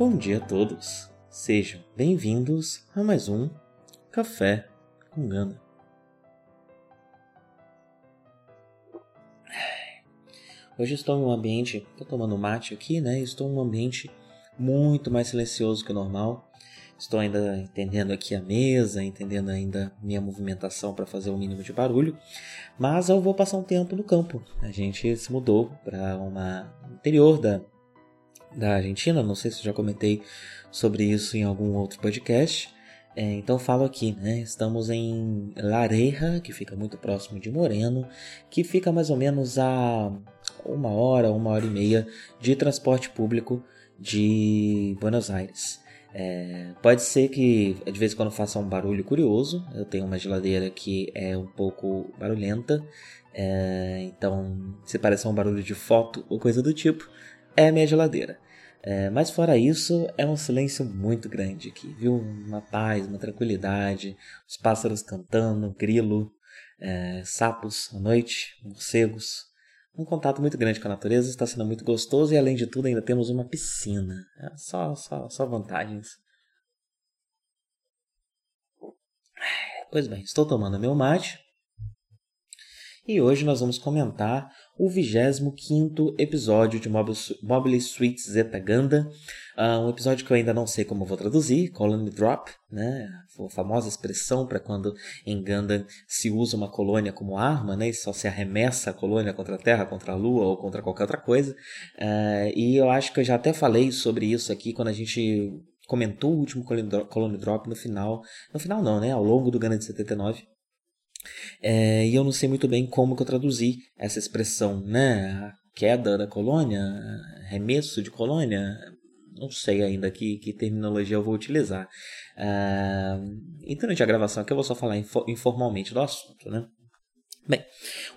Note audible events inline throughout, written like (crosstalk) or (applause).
Bom dia a todos, sejam bem-vindos a mais um Café com Gana. Hoje estou em um ambiente, estou tomando mate aqui, né? Estou em um ambiente muito mais silencioso que o normal. Estou ainda entendendo aqui a mesa, entendendo ainda minha movimentação para fazer o mínimo de barulho, mas eu vou passar um tempo no campo. A gente se mudou para uma interior da da Argentina, não sei se já comentei sobre isso em algum outro podcast. É, então falo aqui, né? Estamos em Lareja, que fica muito próximo de Moreno, que fica mais ou menos a uma hora, uma hora e meia de transporte público de Buenos Aires. É, pode ser que de vez em quando faça um barulho curioso. Eu tenho uma geladeira que é um pouco barulhenta, é, então se parecer um barulho de foto ou coisa do tipo, é a minha geladeira. É, mas fora isso, é um silêncio muito grande aqui, viu? Uma paz, uma tranquilidade, os pássaros cantando, grilo, é, sapos à noite, morcegos. Um contato muito grande com a natureza está sendo muito gostoso e além de tudo ainda temos uma piscina. É, só, só, só vantagens. Pois bem, estou tomando meu mate e hoje nós vamos comentar o 25 episódio de Mobile Suit Zeta Ganda, uh, um episódio que eu ainda não sei como vou traduzir, Colony Drop, né? a famosa expressão para quando em Ganda se usa uma colônia como arma, né? e só se arremessa a colônia contra a Terra, contra a Lua ou contra qualquer outra coisa. Uh, e eu acho que eu já até falei sobre isso aqui quando a gente comentou o último Colony Drop no final, no final não, né? ao longo do Ganda de 79. É, e eu não sei muito bem como que eu traduzi essa expressão, né? A queda da colônia, remesso de colônia, não sei ainda que, que terminologia eu vou utilizar. Uh, e durante a gravação aqui eu vou só falar informalmente do assunto, né? Bem,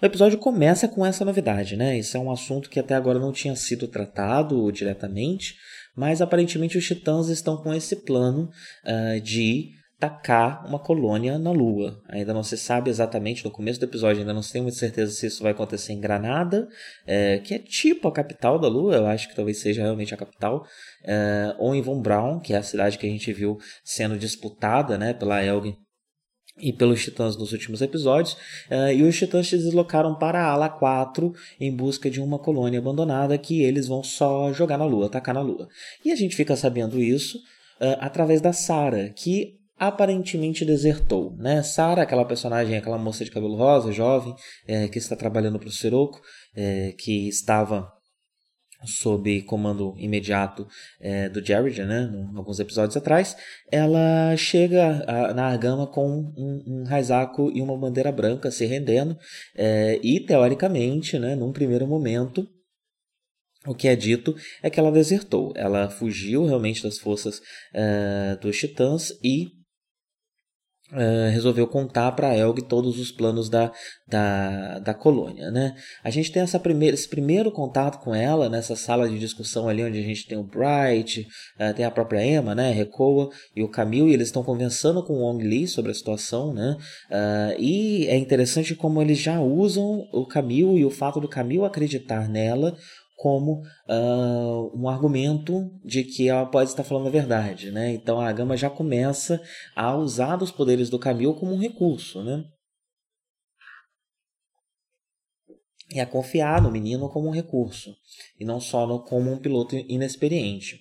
o episódio começa com essa novidade, né? Isso é um assunto que até agora não tinha sido tratado diretamente, mas aparentemente os titãs estão com esse plano uh, de tacar uma colônia na Lua. Ainda não se sabe exatamente, no começo do episódio ainda não se tem muita certeza se isso vai acontecer em Granada, é, que é tipo a capital da Lua, eu acho que talvez seja realmente a capital, é, ou em Von Braun, que é a cidade que a gente viu sendo disputada né, pela Elgin e pelos Titãs nos últimos episódios, uh, e os Titãs se deslocaram para a Ala 4 em busca de uma colônia abandonada que eles vão só jogar na Lua, atacar na Lua. E a gente fica sabendo isso uh, através da Sarah, que aparentemente desertou, né? Sarah, aquela personagem, aquela moça de cabelo rosa, jovem, é, que está trabalhando para o Siroco, é, que estava sob comando imediato é, do Jared, né, alguns episódios atrás, ela chega a, na Argama com um, um Raizaku e uma bandeira branca se rendendo, é, e teoricamente, né, num primeiro momento, o que é dito é que ela desertou, ela fugiu realmente das forças é, dos Titãs e Uh, resolveu contar para Elg todos os planos da, da, da colônia. Né? A gente tem essa primeira, esse primeiro contato com ela nessa sala de discussão ali onde a gente tem o Bright, uh, tem a própria Emma, né, Recoa e o Camille, e eles estão conversando com o Wong Lee sobre a situação. Né? Uh, e é interessante como eles já usam o Camille e o fato do Camille acreditar nela como uh, um argumento de que ela pode estar falando a verdade, né? Então a Gama já começa a usar os poderes do Camil como um recurso, né? e a confiar no menino como um recurso, e não só no, como um piloto inexperiente.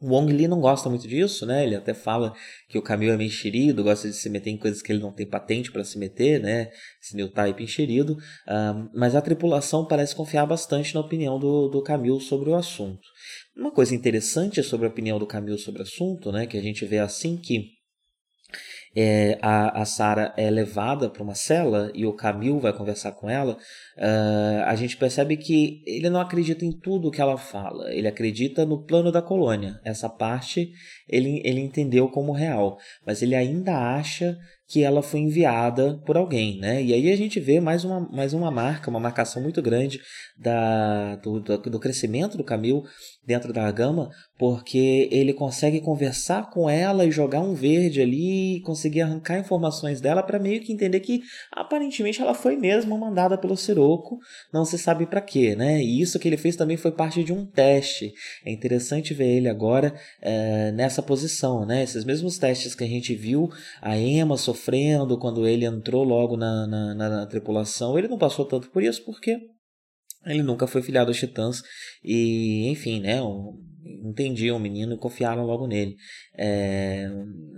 O Wong Li não gosta muito disso, né? Ele até fala que o Camil é meio enxerido, gosta de se meter em coisas que ele não tem patente para se meter, né? Esse new type enxerido. Um, mas a tripulação parece confiar bastante na opinião do, do sobre o assunto. Uma coisa interessante sobre a opinião do Camil sobre o assunto, né? Que a gente vê assim que é, a, a Sara é levada para uma cela e o Camil vai conversar com ela, uh, a gente percebe que ele não acredita em tudo que ela fala, ele acredita no plano da colônia. Essa parte ele, ele entendeu como real, mas ele ainda acha que ela foi enviada por alguém, né? E aí a gente vê mais uma, mais uma marca, uma marcação muito grande da, do, do, do crescimento do Camil dentro da gama, porque ele consegue conversar com ela e jogar um verde ali conseguir arrancar informações dela para meio que entender que aparentemente ela foi mesmo mandada pelo Siroco, não se sabe para quê, né? E isso que ele fez também foi parte de um teste. É interessante ver ele agora é, nessa posição, né? Esses mesmos testes que a gente viu a Emma sofrendo quando ele entrou logo na, na, na, na tripulação, ele não passou tanto por isso porque ele nunca foi filiado aos Titãs e, enfim, né? entendiam o menino e confiaram logo nele. É,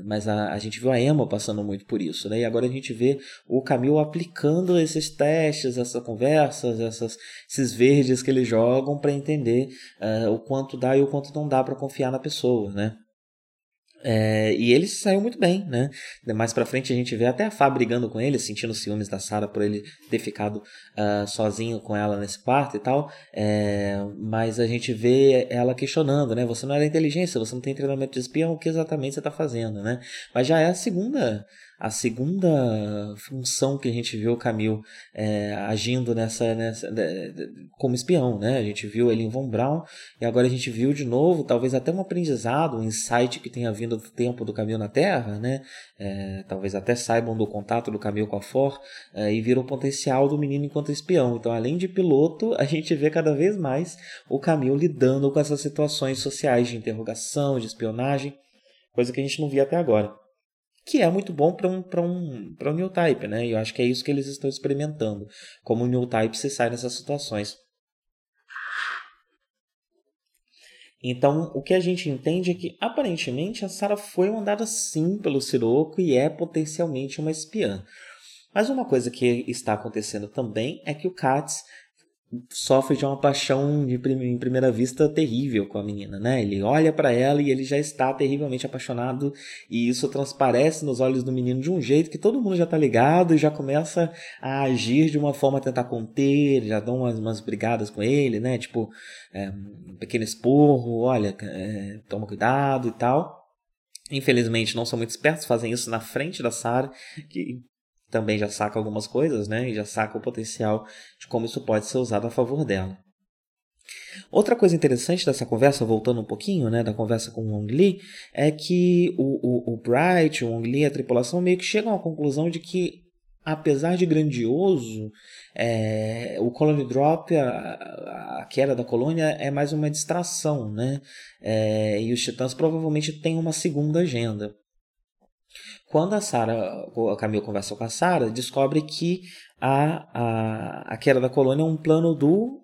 mas a, a gente viu a Emma passando muito por isso, né? E agora a gente vê o Camil aplicando esses testes, essas conversas, essas, esses verdes que eles jogam para entender uh, o quanto dá e o quanto não dá para confiar na pessoa, né? É, e ele saiu muito bem, né? Mais pra frente a gente vê até a Fá brigando com ele, sentindo ciúmes da Sarah por ele ter ficado uh, sozinho com ela nesse quarto e tal. É, mas a gente vê ela questionando, né? Você não era inteligência, você não tem treinamento de espião, o que exatamente você está fazendo, né? Mas já é a segunda a segunda função que a gente viu o Camil é, agindo nessa, nessa de, como espião, né? A gente viu ele em Von Braun e agora a gente viu de novo, talvez até um aprendizado, um insight que tenha vindo do tempo do Camil na Terra, né? É, talvez até saibam do contato do Camil com a For é, e viram o potencial do menino enquanto espião. Então, além de piloto, a gente vê cada vez mais o Camil lidando com essas situações sociais de interrogação, de espionagem, coisa que a gente não via até agora que é muito bom para um, um, um new type, né? E eu acho que é isso que eles estão experimentando, como o new type se sai nessas situações. Então, o que a gente entende é que aparentemente a Sarah foi mandada sim pelo Siroco e é potencialmente uma espiã. Mas uma coisa que está acontecendo também é que o Katz sofre de uma paixão de prim em primeira vista terrível com a menina, né? Ele olha para ela e ele já está terrivelmente apaixonado e isso transparece nos olhos do menino de um jeito que todo mundo já tá ligado e já começa a agir de uma forma a tentar conter, já dão umas, umas brigadas com ele, né? Tipo, é, um pequeno esporro, olha, é, toma cuidado e tal. Infelizmente não são muito espertos, fazem isso na frente da Sarah, que também já saca algumas coisas, né? E já saca o potencial de como isso pode ser usado a favor dela. Outra coisa interessante dessa conversa, voltando um pouquinho, né, da conversa com o Wong Li, é que o, o, o Bright, o Wong Li e a tripulação meio que chegam à conclusão de que, apesar de grandioso, é, o Colony Drop, a, a, queda da colônia, é mais uma distração, né? É, e os Titãs provavelmente têm uma segunda agenda. Quando a Sarah, a Camille conversa com a Sarah, descobre que a, a, a queda da colônia é um plano do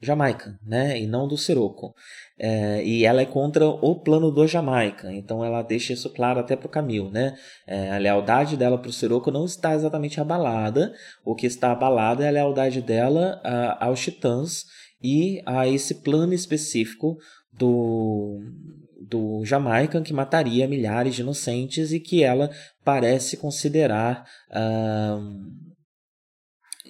Jamaica, né? E não do Siroco. É, e ela é contra o plano do Jamaica. Então ela deixa isso claro até para o Camille, né? É, a lealdade dela para o Siroco não está exatamente abalada. O que está abalada é a lealdade dela a, aos Titãs e a esse plano específico do do Jamaica que mataria milhares de inocentes e que ela parece considerar uh,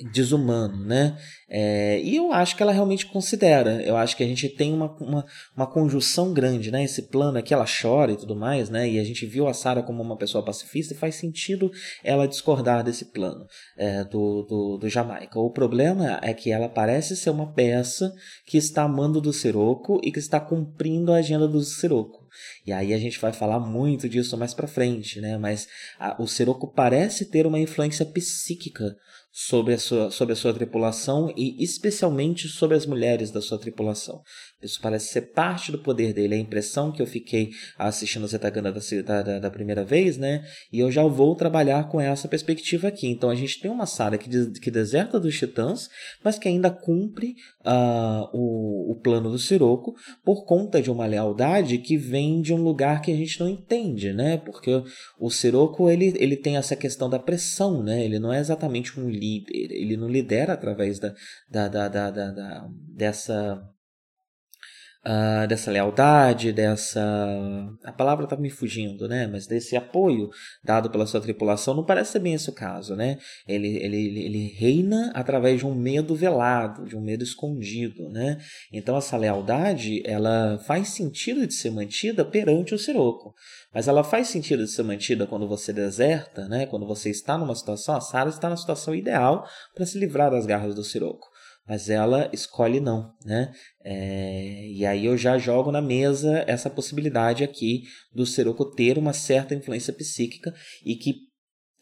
desumano, né? É, e eu acho que ela realmente considera. Eu acho que a gente tem uma, uma, uma, conjunção grande, né? Esse plano aqui, ela chora e tudo mais, né? E a gente viu a Sarah como uma pessoa pacifista e faz sentido ela discordar desse plano é, do, do, do Jamaica. O problema é que ela parece ser uma peça que está amando do Siroco e que está cumprindo a agenda do Siroco. E aí a gente vai falar muito disso mais para frente, né? Mas a, o Siroco parece ter uma influência psíquica sobre a, sua, sobre a sua tripulação e especialmente sobre as mulheres da sua tripulação. Isso parece ser parte do poder dele. A impressão que eu fiquei assistindo Zetaganda da, da, da primeira vez, né? E eu já vou trabalhar com essa perspectiva aqui. Então a gente tem uma Sara que, que deserta dos titãs, mas que ainda cumpre uh, o, o plano do Siroco por conta de uma lealdade que vem de um lugar que a gente não entende, né? Porque o Siroco ele, ele tem essa questão da pressão, né? Ele não é exatamente um líder, ele não lidera através da, da, da, da, da, da dessa uh, dessa lealdade, dessa. A palavra está me fugindo, né? Mas desse apoio dado pela sua tripulação, não parece ser bem esse o caso, né? Ele, ele, ele reina através de um medo velado, de um medo escondido, né? Então essa lealdade, ela faz sentido de ser mantida perante o Siroco. Mas ela faz sentido de ser mantida quando você deserta, né? Quando você está numa situação, a Sarah está na situação ideal para se livrar das garras do Siroco mas ela escolhe não, né? É, e aí eu já jogo na mesa essa possibilidade aqui do Seroco ter uma certa influência psíquica e que,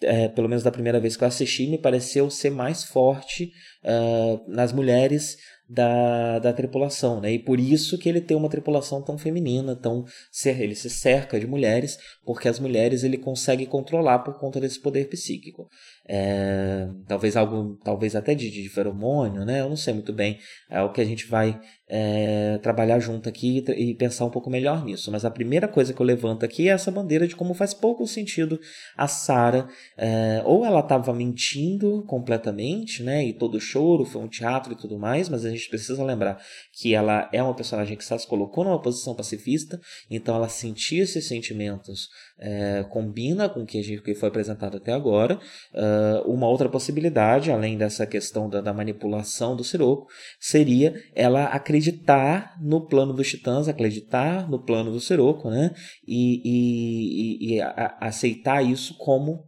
é, pelo menos da primeira vez que eu assisti, me pareceu ser mais forte uh, nas mulheres da, da tripulação, né? E por isso que ele tem uma tripulação tão feminina, tão ele se cerca de mulheres, porque as mulheres ele consegue controlar por conta desse poder psíquico. É, talvez algo, talvez até de, de feromônio, né? Eu não sei muito bem. É o que a gente vai é, trabalhar junto aqui e, pensar um pouco melhor nisso. Mas a primeira coisa que eu levanto aqui é essa bandeira de como faz pouco sentido a Sara, é, ou ela estava mentindo completamente, né? E todo choro foi um teatro e tudo mais, mas a gente precisa lembrar que ela é uma personagem que se colocou numa posição pacifista, então ela sentia esses sentimentos, é, combina com o que, que foi apresentado até agora. Uh, uma outra possibilidade, além dessa questão da, da manipulação do Siroco, seria ela acreditar no plano dos titãs, acreditar no plano do Siroco, né? E, e, e, e a, aceitar isso como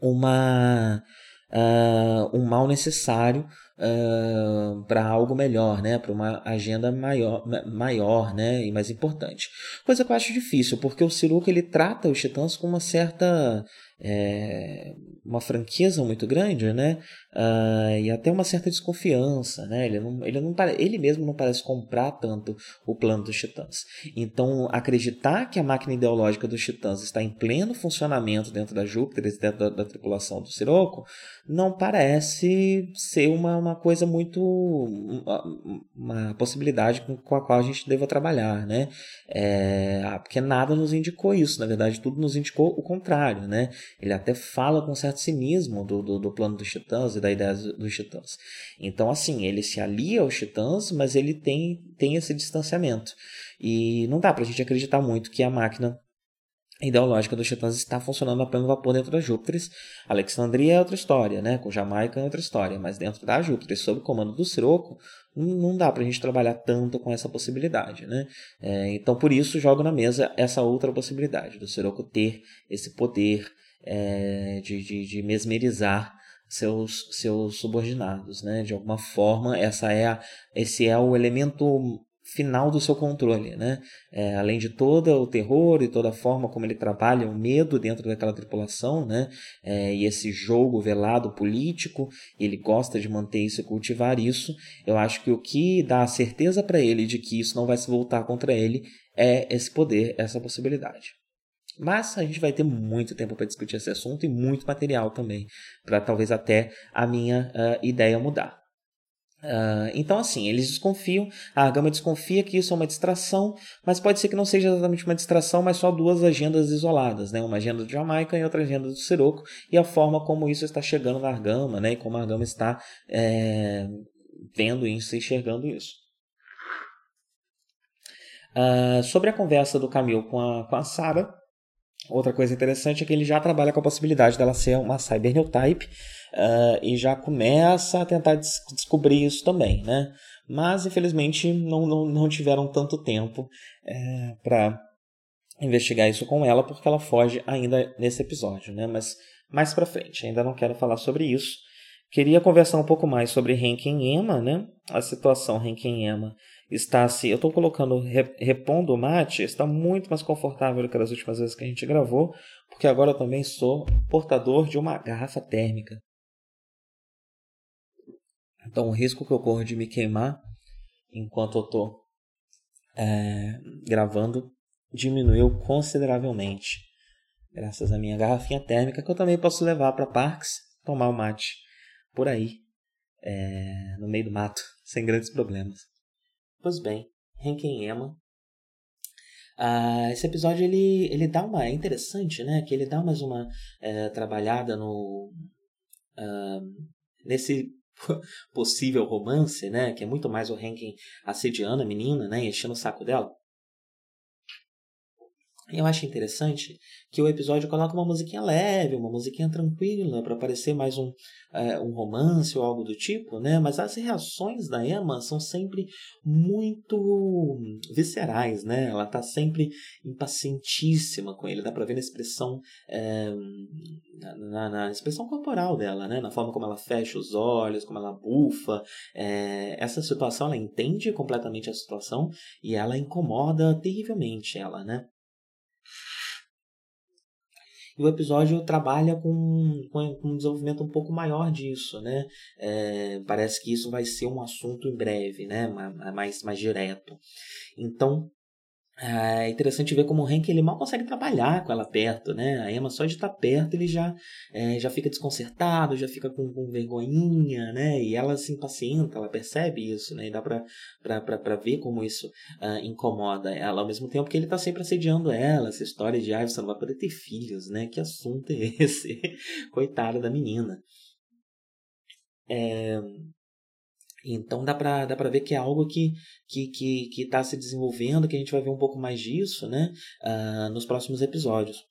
uma, uh, um mal necessário uh, para algo melhor, né? Para uma agenda maior, maior, né? E mais importante. Coisa que eu acho difícil, porque o Siruca ele trata os titãs com uma certa é, uma franqueza muito grande, né? Uh, e até uma certa desconfiança, né? Ele, não, ele, não, ele mesmo não parece comprar tanto o plano dos Titãs. Então, acreditar que a máquina ideológica dos Titãs está em pleno funcionamento dentro da Júpiter, dentro da, da tripulação do Siroco, não parece ser uma, uma coisa muito. uma, uma possibilidade com, com, a qual a gente deva trabalhar, né? É, porque nada nos indicou isso, na verdade, tudo nos indicou o contrário, né? Ele até fala com certo cinismo do, do, do plano dos titãs e da ideia dos titãs. Então, assim, ele se alia aos titãs, mas ele tem, tem esse distanciamento. E não dá pra gente acreditar muito que a máquina ideológica dos titãs está funcionando a pleno vapor dentro da Júpiter. Alexandria é outra história, né? Com Jamaica é outra história, mas dentro da Júpiter, sob o comando do Siroco, não dá para a gente trabalhar tanto com essa possibilidade, né? É, então, por isso, jogo na mesa essa outra possibilidade do Siroco ter esse poder é, de, de, de, mesmerizar seus, seus subordinados, né? De alguma forma, essa é a, esse é o elemento final do seu controle, né? É, além de todo o terror e toda a forma como ele trabalha o medo dentro daquela tripulação, né? É, e esse jogo velado político, ele gosta de manter isso e cultivar isso. Eu acho que o que dá a certeza para ele de que isso não vai se voltar contra ele é esse poder, essa possibilidade. Mas a gente vai ter muito tempo para discutir esse assunto e muito material também, para talvez até a minha uh, ideia mudar. Uh, então, assim, eles desconfiam, a Gama desconfia que isso é uma distração, mas pode ser que não seja exatamente uma distração, mas só duas agendas isoladas, né? Uma agenda de Jamaica e outra agenda do Siroco, e a forma como isso está chegando na Argama, né? E como a Argama está é, vendo isso e enxergando isso. Uh, sobre a conversa do Camil com a, com a Sarah, Outra coisa interessante é que ele já trabalha com a possibilidade dela ser uma cyberneotype uh, e já começa a tentar des descobrir isso também, né? Mas infelizmente não, não, não tiveram tanto tempo é, para investigar isso com ela porque ela foge ainda nesse episódio, né? Mas mais para frente, ainda não quero falar sobre isso. Queria conversar um pouco mais sobre Henken Emma, né? A situação Henken Emma está assim. Eu estou colocando, repondo o mate, está muito mais confortável do que das últimas vezes que a gente gravou, porque agora eu também sou portador de uma garrafa térmica. Então o risco que eu corro de me queimar enquanto eu estou é, gravando diminuiu consideravelmente. Graças à minha garrafinha térmica que eu também posso levar para parques tomar o mate por aí, é, no meio do mato, (laughs) sem grandes problemas. Pois bem, Ema. Ah, esse episódio ele, ele dá uma. É interessante, né? Que ele dá mais uma é, trabalhada no. Ah, nesse (laughs) possível romance, né? Que é muito mais o Henkin assediando a menina, né? Enchendo o saco dela. Eu acho interessante que o episódio coloca uma musiquinha leve, uma musiquinha tranquila, para parecer mais um, é, um romance ou algo do tipo, né? Mas as reações da Emma são sempre muito viscerais, né? Ela tá sempre impacientíssima com ele, dá pra ver na expressão, é, na, na, expressão corporal dela, né? Na forma como ela fecha os olhos, como ela bufa. É, essa situação, ela entende completamente a situação e ela incomoda terrivelmente ela, né? E o episódio trabalha com, com, com um desenvolvimento um pouco maior disso, né? É, parece que isso vai ser um assunto em breve, né? Mais, mais direto. Então, é interessante ver como o Hank ele mal consegue trabalhar com ela perto, né? A Emma só de estar perto ele já, é, já fica desconcertado, já fica com, com vergonhinha, né? E ela se impacienta, ela percebe isso, né? E dá pra, pra, pra, pra ver como isso uh, incomoda ela, ao mesmo tempo que ele tá sempre assediando ela, essa história de, ah, você não vai poder ter filhos, né? Que assunto é (laughs) esse? Coitada da menina. É, então dá para dá ver que é algo que está que, que, que tá se desenvolvendo, que a gente vai ver um pouco mais disso né, uh, nos próximos episódios.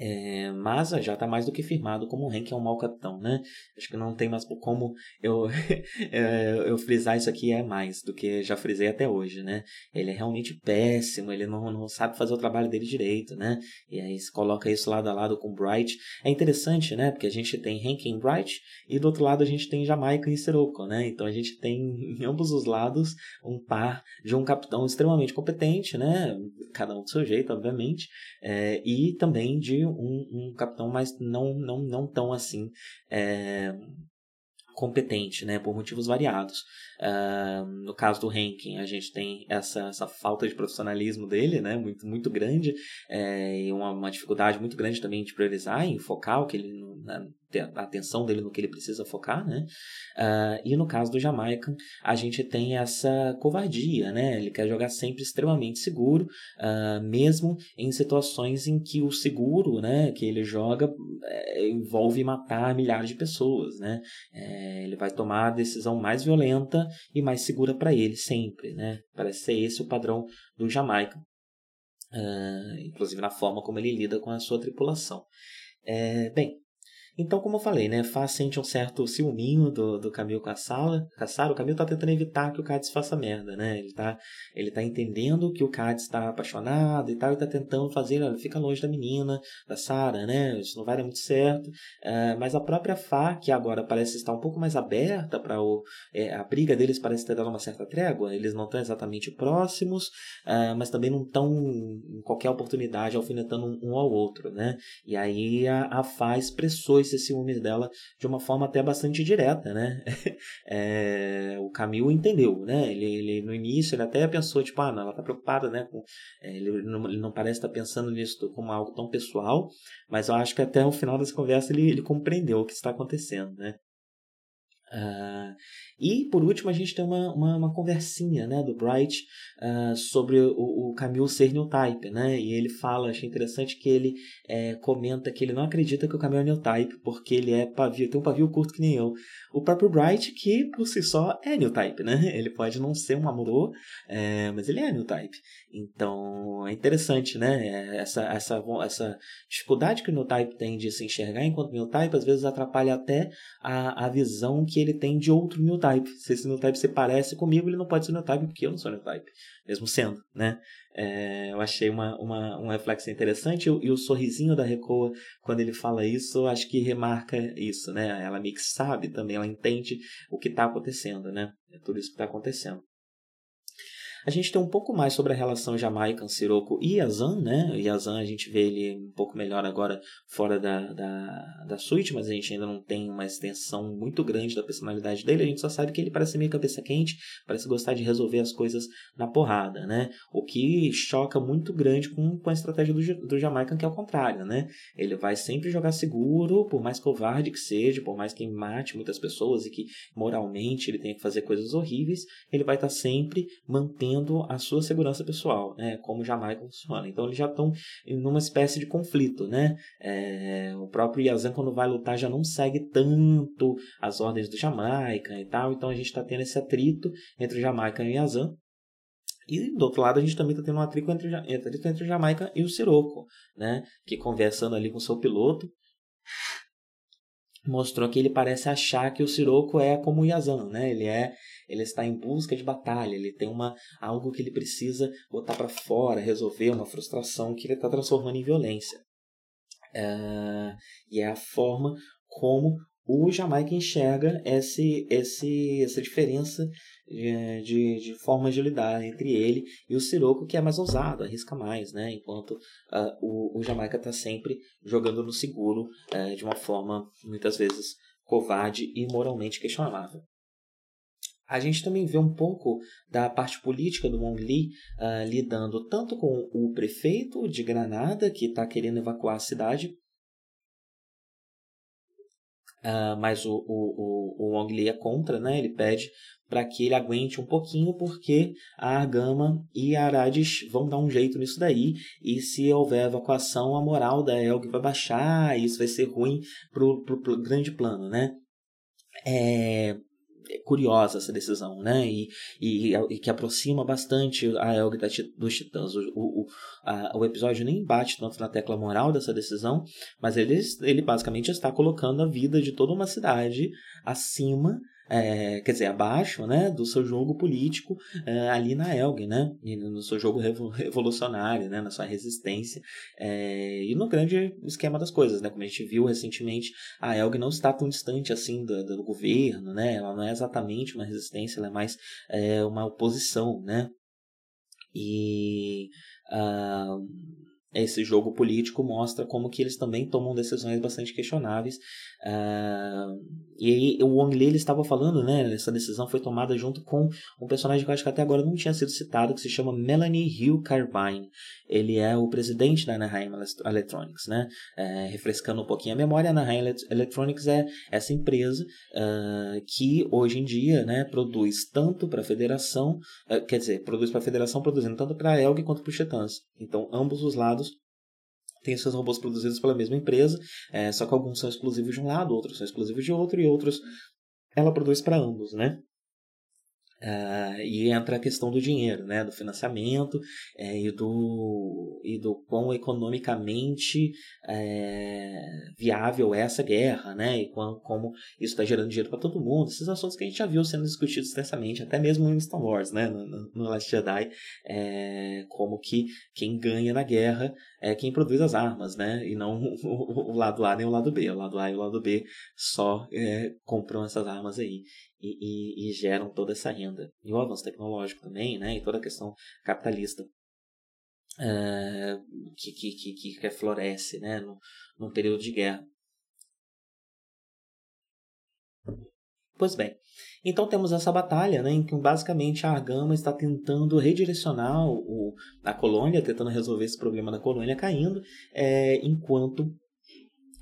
É, mas já está mais do que firmado como o Hank é um mau capitão, né? Acho que não tem mais como eu, (laughs) é, eu frisar isso aqui é mais do que já frisei até hoje, né? Ele é realmente péssimo, ele não, não sabe fazer o trabalho dele direito, né? E aí se coloca isso lado a lado com Bright. É interessante, né? Porque a gente tem Hank e Bright e do outro lado a gente tem Jamaica e Sirocco, né? Então a gente tem em ambos os lados um par de um capitão extremamente competente, né? Cada um do seu jeito, obviamente, é, e também de um, um capitão, mas não, não, não tão assim é, competente, né, por motivos variados. Uh, no caso do Rankin, a gente tem essa, essa falta de profissionalismo dele, né, muito, muito grande, é, e uma, uma, dificuldade muito grande também de priorizar e focar o que ele, na, a atenção dele no que ele precisa focar, né? Uh, e no caso do Jamaican, a gente tem essa covardia, né? Ele quer jogar sempre extremamente seguro, uh, mesmo em situações em que o seguro, né, que ele joga é, envolve matar milhares de pessoas, né? É, ele vai tomar a decisão mais violenta e mais segura para ele sempre, né? Parece ser esse o padrão do Jamaican. Uh, inclusive na forma como ele lida com a sua tripulação. É, bem, então, como eu falei, né, Fá sente um certo ciúminho do, do Camil com a Sala. O Camil tá tentando evitar que o Cádiz faça merda, né? Ele tá, ele tá entendendo que o Cádiz está apaixonado e tal, e tá tentando fazer, olha, fica longe da menina, da Sara, né? Isso não vai dar muito certo. Uh, mas a própria Fá, que agora parece estar um pouco mais aberta para o. É, a briga deles parece ter dado uma certa trégua. Eles não estão exatamente próximos, uh, mas também não estão em qualquer oportunidade alfinetando um, um ao outro, né? E aí a, a Fá expressou esse ciúmes dela de uma forma até bastante direta, né? (laughs) é, o Camil entendeu, né? Ele, ele, no início ele até pensou, tipo, ah, não, ela tá preocupada, né? Com, é, ele, não, ele não parece estar pensando nisso como algo tão pessoal, mas eu acho que até o final dessa conversa ele, ele compreendeu o que está acontecendo, né? Uh, e por último a gente tem uma, uma, uma conversinha né, do Bright uh, sobre o, o ser new type, né? E ele fala, achei interessante que ele é, comenta que ele não acredita que o Camille é new type porque ele é pavio, tem um pavio curto que nem eu. O próprio Bright que por si só é new type, né? (laughs) Ele pode não ser um amorô, é, mas ele é new type. Então é interessante, né? Essa, essa, essa dificuldade que o new type tem de se enxergar enquanto new type às vezes atrapalha até a, a visão que ele tem de outro new Se esse New Type se parece comigo, ele não pode ser New Type porque eu não sou New Type, mesmo sendo, né? É, eu achei uma, uma, um reflexo interessante e, e, o sorrisinho da Recoa, quando ele fala isso, acho que remarca isso, né? Ela meio que sabe também, ela entende o que está acontecendo, né? É tudo isso que está acontecendo. A gente tem um pouco mais sobre a relação Jamaican, Sirocco e Yazan, né? Yazan a gente vê ele um pouco melhor agora fora da, da, da suíte, mas a gente ainda não tem uma extensão muito grande da personalidade dele. A gente só sabe que ele parece meio cabeça quente, parece gostar de resolver as coisas na porrada, né? O que choca muito grande com, com a estratégia do, do Jamaican, que é o contrário, né? Ele vai sempre jogar seguro, por mais covarde que seja, por mais que mate muitas pessoas e que moralmente ele tenha que fazer coisas horríveis, ele vai estar sempre mantendo mantendo a sua segurança pessoal, né? Como Jamaica funciona. Então eles já estão em uma espécie de conflito, né? É, o próprio Yazan quando vai lutar já não segue tanto as ordens do Jamaica e tal. Então a gente está tendo esse atrito entre o Jamaica e o Yazan. E do outro lado a gente também está tendo um atrito entre, entre o Jamaica e o Sirocco, né? Que conversando ali com o seu piloto mostrou que ele parece achar que o Sirocco é como o Yazan, né? Ele é ele está em busca de batalha, ele tem uma algo que ele precisa botar para fora, resolver uma frustração que ele está transformando em violência. É, e é a forma como o Jamaica enxerga esse, esse, essa diferença de, de, de formas de lidar entre ele e o Siroco, que é mais ousado, arrisca mais, né? enquanto uh, o, o Jamaica está sempre jogando no seguro uh, de uma forma muitas vezes covarde e moralmente questionável. A gente também vê um pouco da parte política do Wong Li uh, lidando tanto com o prefeito de Granada, que está querendo evacuar a cidade, uh, mas o, o, o, Wong Li é contra, né? ele pede para que ele aguente um pouquinho, porque a Argama e a Arades vão dar um jeito nisso daí, e se houver evacuação, a moral da Elg vai baixar, e isso vai ser ruim para o grande plano. Né? É, curiosa essa decisão, né? E, e, e que aproxima bastante a Elg dos Titãs. O, o, a, o episódio nem bate tanto na tecla moral dessa decisão, mas ele, ele basicamente está colocando a vida de toda uma cidade acima é, quer dizer, abaixo né, do seu jogo político é, ali na Elg, né, no seu jogo revolucionário, né, na sua resistência é, e no grande esquema das coisas, né, como a gente viu recentemente, a Elg não está tão distante assim do, do governo, né, ela não é exatamente uma resistência, ela é mais é, uma oposição, né, e uh, esse jogo político mostra como que eles também tomam decisões bastante questionáveis. Uh, e aí o Wong Li ele estava falando, né? Essa decisão foi tomada junto com um personagem que eu acho que até agora não tinha sido citado, que se chama Melanie Hill Carbine. Ele é o presidente da Anaheim Electronics, né? É, refrescando um pouquinho a memória, a Anaheim Electronics é essa empresa uh, que hoje em dia, né, produz tanto para a federação, uh, quer dizer, produz para a federação, produzindo tanto para a Elg quanto para os Titãs. Então, ambos os lados tem seus robôs produzidos pela mesma empresa, é, só que alguns são exclusivos de um lado, outros são exclusivos de outro, e outros ela produz para ambos, né? Uh, e entra a questão do dinheiro, né, do financiamento é, e, do, e do quão economicamente é, viável é essa guerra, né, e quão, como isso está gerando dinheiro para todo mundo. Esses assuntos que a gente já viu sendo discutidos extensamente, até mesmo em Star Wars, né, no, no, Last Jedi, é, como que quem ganha na guerra é quem produz as armas, né, e não (laughs) o, o lado A nem o lado B. O lado A e o lado B só compram essas armas aí e, e, e, geram toda essa renda. E o avanço tecnológico também, né? E toda a questão capitalista uh, que, que, que, que floresce né? no, num período de guerra. Pois bem, então temos essa batalha né, em que basicamente a Argama está tentando redirecionar o, a colônia, tentando resolver esse problema da colônia caindo, é, enquanto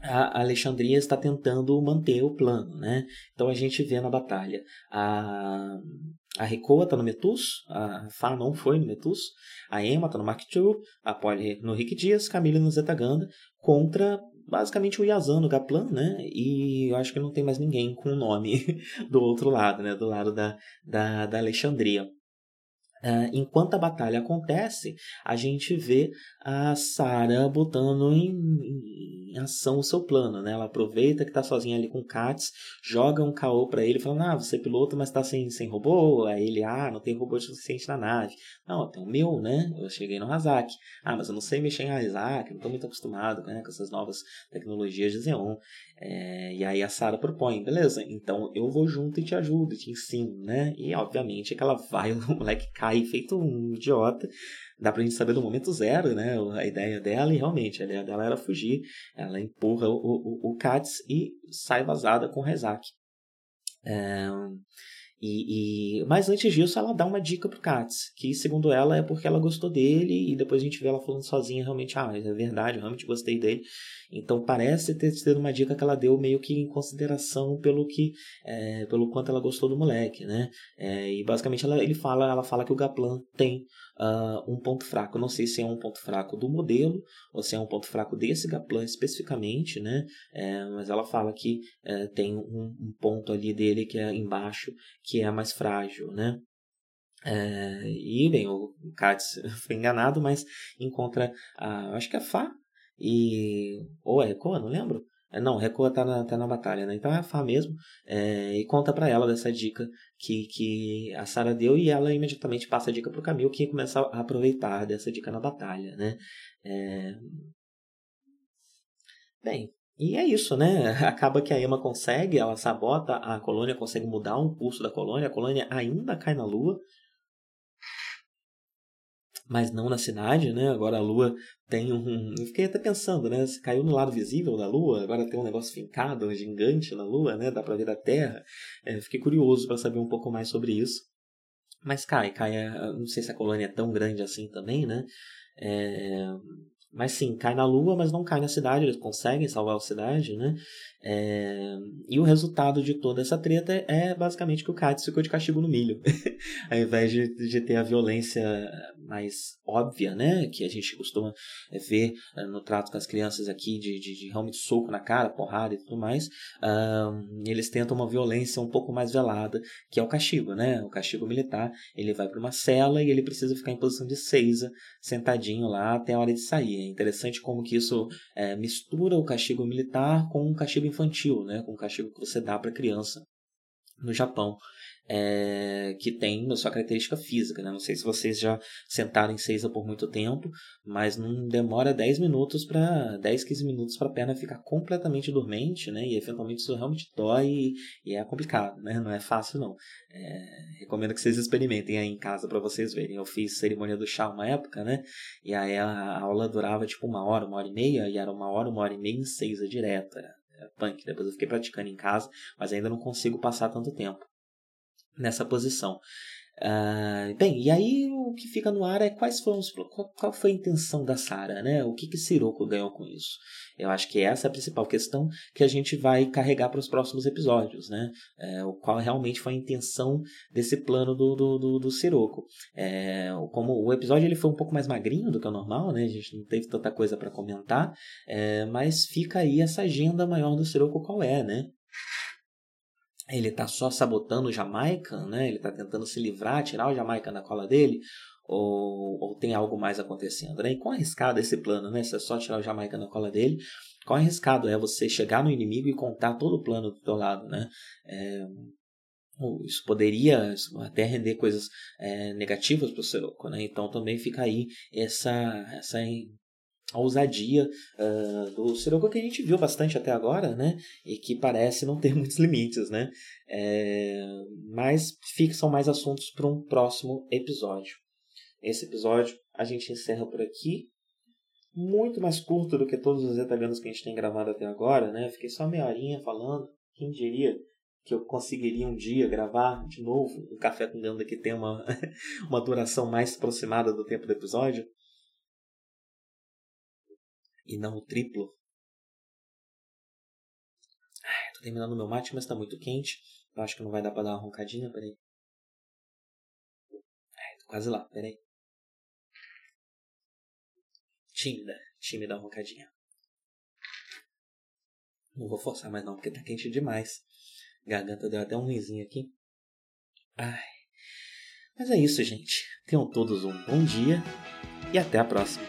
a Alexandria está tentando manter o plano, né? Então a gente vê na batalha a a Recoa está no Metus, a Fá não foi no Metus, a Emma está no Mark II, a Polly no Rick Dias, Camila no Zetaganda, contra basicamente o Yazan no Gaplan, né? E eu acho que não tem mais ninguém com o nome (laughs) do outro lado, né? Do lado da, da, da Alexandria. Uh, enquanto a batalha acontece, a gente vê a Sarah botando em, em, ação o seu plano, né? Ela aproveita que tá sozinha ali com o Katz, joga um caô para ele, falando, ah, você é piloto, mas tá sem, sem robô. Aí ele, ah, não tem robô suficiente na nave. Não, tem o meu, né? Eu cheguei no Hazak. Ah, mas eu não sei mexer em Hazak, não tô muito acostumado né, com essas novas tecnologias de Xeon. É, e aí a Sarah propõe, beleza, então eu vou junto e te ajudo, te ensino, né? E obviamente que ela vai, (laughs) o moleque cai feito um idiota. Dá pra gente saber do momento zero, né? A ideia dela, e realmente, a ideia dela era fugir. Ela empurra o, o, o Katz e sai vazada com o Rezak. É, e, e, mas antes disso, ela dá uma dica pro Katz, que segundo ela é porque ela gostou dele, e depois a gente vê ela falando sozinha, realmente, ah, é verdade, eu realmente gostei dele. Então parece ter sido uma dica que ela deu meio que em consideração pelo que, é, pelo quanto ela gostou do moleque, né? É, e basicamente ela, ele fala, ela fala que o Gaplan tem uh, um ponto fraco. Não sei se é um ponto fraco do modelo ou se é um ponto fraco desse Gaplan especificamente, né? É, mas ela fala que é, tem um, um, ponto ali dele que é embaixo que é mais frágil, né? É, e bem, o Katz (laughs) foi enganado, mas encontra a, acho que é Fá e ou é Recoa, não lembro. É, não, Recoa tá na, tá na batalha, né? Então é a Fá mesmo. É, e conta para ela dessa dica que, que a Sarah deu e ela imediatamente passa a dica pro Camil que começa a aproveitar dessa dica na batalha, né? É... Bem, e é isso, né? (laughs) Acaba que a Emma consegue, ela sabota, a colônia consegue mudar um curso da colônia, a colônia ainda cai na Lua, mas não na cidade, né? Agora a Lua tem um. Eu fiquei até pensando, né? Se caiu no lado visível da Lua, agora tem um negócio fincado, um gigante na Lua, né? Dá para ver da Terra. É, fiquei curioso para saber um pouco mais sobre isso. Mas cai, cai. Não sei se a colônia é tão grande assim também, né? É, mas sim, cai na Lua, mas não cai na cidade, eles conseguem salvar a cidade, né? É... E o resultado de toda essa treta é basicamente que o Katz ficou de castigo no milho. (laughs) Ao invés de, de ter a violência mais óbvia, né? Que a gente costuma ver eh, no trato com as crianças aqui, de, de, de realmente soco na cara, porrada e tudo mais. Um, eles tentam uma violência um pouco mais velada, que é o castigo, né? O castigo militar. Ele vai para uma cela e ele precisa ficar em posição de seisa, sentadinho lá até a hora de sair. É interessante como que isso é, mistura o castigo militar com o castigo infantil, né? Com o castigo que você dá para criança no Japão é, que tem a sua característica física. Né? Não sei se vocês já sentaram em Seiza por muito tempo, mas não demora 10 minutos para 10, 15 minutos para a perna ficar completamente dormente, né? E eventualmente isso realmente dói e, e é complicado, né? Não é fácil não. É, recomendo que vocês experimentem aí em casa para vocês verem. Eu fiz cerimônia do chá uma época, né? E aí a aula durava tipo uma hora, uma hora e meia, e era uma hora, uma hora e meia em Seiza direto. Punk. Depois eu fiquei praticando em casa, mas ainda não consigo passar tanto tempo nessa posição. Uh, bem, e aí o que fica no ar é quais foram os, qual, qual foi a intenção da Sara, né? O que que Sirocco ganhou com isso? Eu acho que essa é a principal questão que a gente vai carregar para os próximos episódios, né? É, o qual realmente foi a intenção desse plano do, do, do, do Sirocco. É, como o episódio ele foi um pouco mais magrinho do que o normal, né? A gente não teve tanta coisa para comentar, é, mas fica aí essa agenda maior do Sirocco qual é, né? Ele está só sabotando o Jamaica, né? Ele está tentando se livrar, tirar o Jamaica da cola dele, ou, ou tem algo mais acontecendo, né? E quão arriscado é esse plano, né? Se é só tirar o Jamaica da cola dele, quão arriscado é você chegar no inimigo e contar todo o plano do teu lado, né? É, isso poderia até render coisas é, negativas para o Seroco, né? Então também fica aí essa, essa a ousadia uh, do Sirocco que a gente viu bastante até agora, né? E que parece não ter (laughs) muitos limites, né? É, mas fixam mais assuntos para um próximo episódio. Esse episódio a gente encerra por aqui. Muito mais curto do que todos os detalhes que a gente tem gravado até agora, né? Fiquei só meia horinha falando. Quem diria que eu conseguiria um dia gravar de novo um Café com Ganda que tem uma, (laughs) uma duração mais aproximada do tempo do episódio? E não o triplo. Ai, tô terminando meu mate, mas tá muito quente. Eu acho que não vai dar pra dar uma roncadinha, peraí. Ai, tô quase lá, peraí. Tímida, tímida roncadinha. Não vou forçar mais não, porque tá quente demais. Garganta deu até um risinho aqui. Ai. Mas é isso, gente. Tenham todos um bom dia e até a próxima.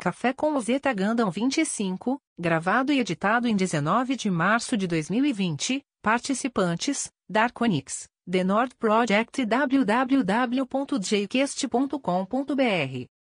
Café com Ozeta Gundam 25, gravado e editado em 19 de março de 2020. Participantes: Darkonix, The Nord Project e www.jquest.com.br.